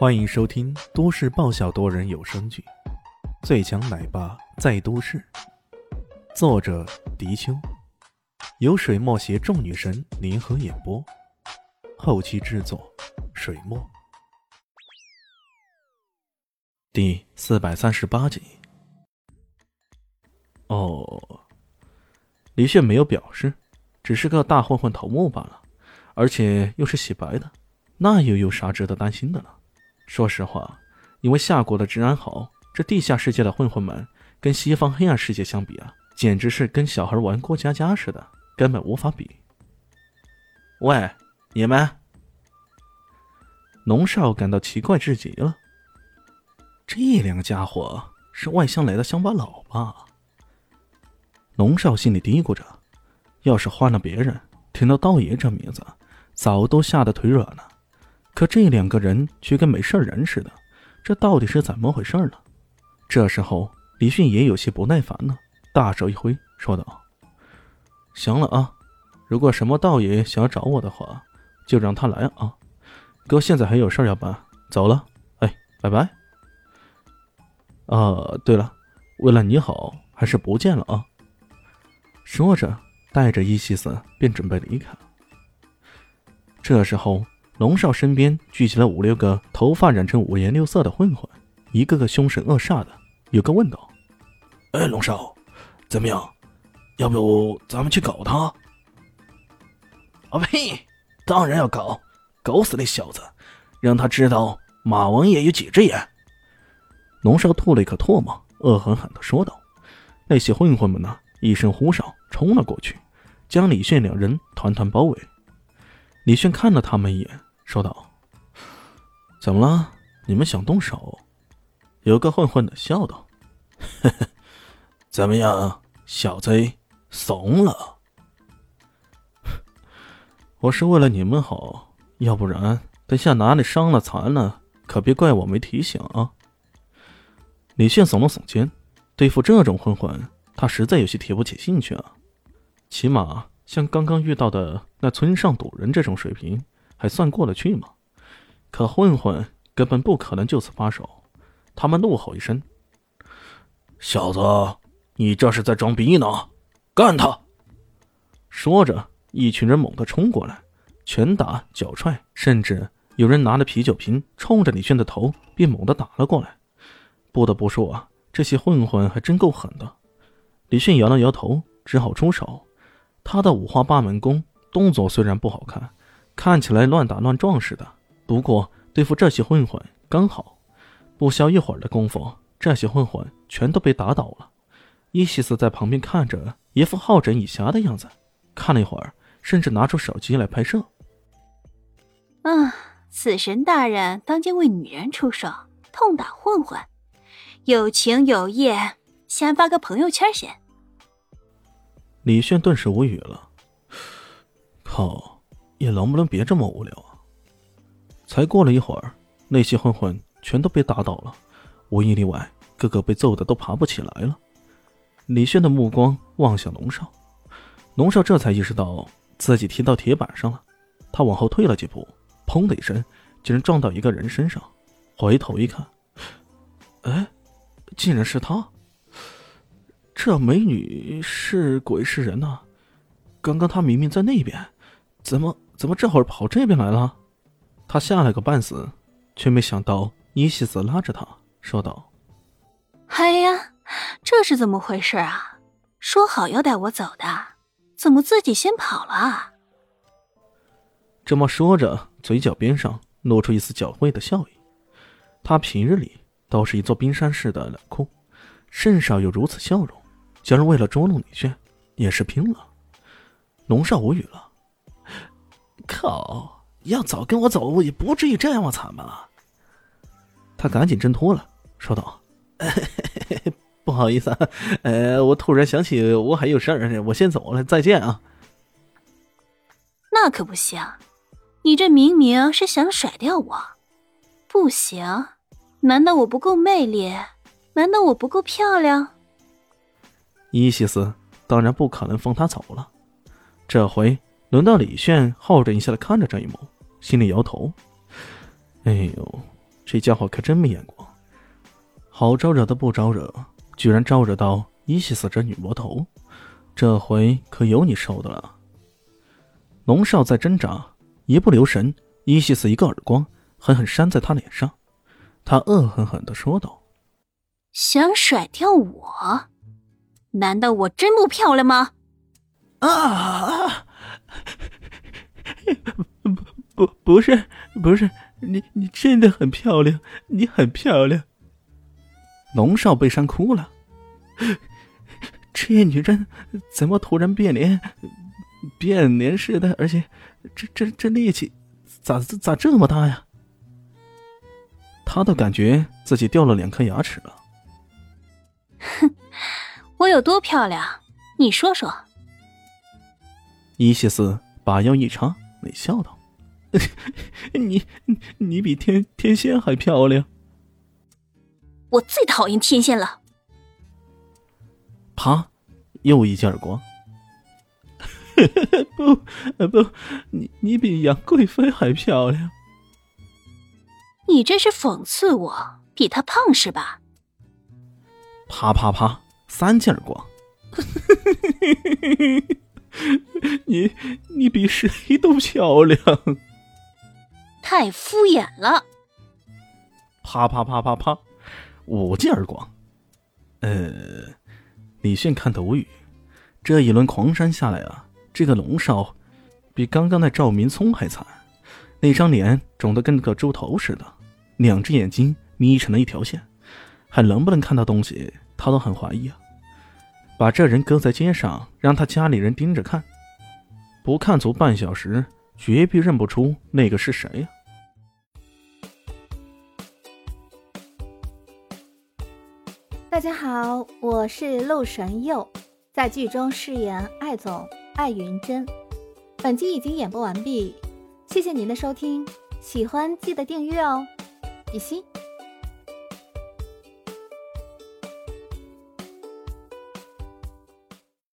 欢迎收听都市爆笑多人有声剧《最强奶爸在都市》，作者：迪秋，由水墨携众女神联合演播，后期制作：水墨。第四百三十八集。哦，李炫没有表示，只是个大混混头目罢了，而且又是洗白的，那又有啥值得担心的呢？说实话，因为夏国的治安好，这地下世界的混混们跟西方黑暗世界相比啊，简直是跟小孩玩过家家似的，根本无法比。喂，你们！龙少感到奇怪至极了。这两个家伙是外乡来的乡巴佬吧？龙少心里嘀咕着，要是换了别人，听到道爷这名字，早都吓得腿软了。可这两个人却跟没事人似的，这到底是怎么回事呢？这时候，李迅也有些不耐烦了，大手一挥，说道：“行了啊，如果什么道爷想要找我的话，就让他来啊。哥现在还有事要办，走了，哎，拜拜。啊，对了，为了你好，还是不见了啊。”说着，带着伊西斯便准备离开。这时候。龙少身边聚集了五六个头发染成五颜六色的混混，一个个凶神恶煞的。有个问道：“哎，龙少，怎么样？要不咱们去搞他？”“啊呸！当然要搞，搞死那小子，让他知道马王爷有几只眼。”龙少吐了一口唾沫，恶狠狠地说道。那些混混们呢，一声呼哨，冲了过去，将李炫两人团团包围。李炫看了他们一眼。说道：“怎么了？你们想动手？”有个混混的笑道：“呵呵，怎么样，小贼怂了？我是为了你们好，要不然等下哪里伤了残了，可别怪我没提醒啊。”李炫耸了耸肩，对付这种混混，他实在有些提不起兴趣啊。起码像刚刚遇到的那村上赌人这种水平。还算过得去吗？可混混根本不可能就此罢手。他们怒吼一声：“小子，你这是在装逼呢！干他！”说着，一群人猛地冲过来，拳打脚踹，甚至有人拿着啤酒瓶冲着李炫的头便猛地打了过来。不得不说啊，这些混混还真够狠的。李炫摇了摇头，只好出手。他的五花八门功，动作虽然不好看。看起来乱打乱撞似的，不过对付这些混混刚好。不消一会儿的功夫，这些混混全都被打倒了。伊西斯在旁边看着，一副好整以暇的样子。看了一会儿，甚至拿出手机来拍摄。啊，死神大人当今为女人出手，痛打混混，有情有义，先发个朋友圈先。李炫顿时无语了，靠！也能不能别这么无聊啊！才过了一会儿，那些混混全都被打倒了，无一例外，个个被揍的都爬不起来了。李轩的目光望向龙少，龙少这才意识到自己踢到铁板上了，他往后退了几步，砰的一声，竟然撞到一个人身上。回头一看，哎，竟然是他！这美女是鬼是人呐？刚刚她明明在那边，怎么？怎么这会儿跑这边来了？他吓了个半死，却没想到伊西斯拉着他说道：“哎呀，这是怎么回事啊？说好要带我走的，怎么自己先跑了？”这么说着，嘴角边上露出一丝狡猾的笑意。他平日里倒是一座冰山似的冷酷，甚少有如此笑容。今儿为了捉弄女眷，也是拼了。龙少无语了。靠！要早跟我走，也不至于这样惨吧？他赶紧挣脱了，说道：“ 不好意思，呃，我突然想起我还有事儿，我先走了，再见啊。”那可不行，你这明明是想甩掉我，不行？难道我不够魅力？难道我不够漂亮？伊西斯当然不可能放他走了，这回。轮到李炫好整一下的看着张艺谋，心里摇头：“哎呦，这家伙可真没眼光，好招惹的不招惹，居然招惹到伊西斯这女魔头，这回可有你受的了。龙少在挣扎，一不留神，伊西斯一个耳光狠狠扇在他脸上，他恶狠狠的说道：“想甩掉我？难道我真不漂亮吗？”啊！不不不是不是，你你真的很漂亮，你很漂亮。龙少被扇哭了，这女人怎么突然变脸，变脸似的？而且这这这力气咋咋这么大呀？他都感觉自己掉了两颗牙齿了。哼，我有多漂亮？你说说。伊西斯把腰一插，冷笑道：“ 你你比天天仙还漂亮。”我最讨厌天仙了。啪，又一记耳光。不不，你你比杨贵妃还漂亮。你这是讽刺我比她胖是吧？啪啪啪，三记耳光。你你比谁都漂亮，太敷衍了。啪啪啪啪啪，五记耳光。呃，李迅看得无语。这一轮狂扇下来啊，这个龙少比刚刚那赵明聪还惨，那张脸肿得跟个猪头似的，两只眼睛眯成了一条线，还能不能看到东西，他都很怀疑啊。把这人搁在街上，让他家里人盯着看，不看足半小时，绝逼认不出那个是谁呀！大家好，我是陆神佑，在剧中饰演艾总艾云珍。本集已经演播完毕，谢谢您的收听，喜欢记得订阅哦，比心。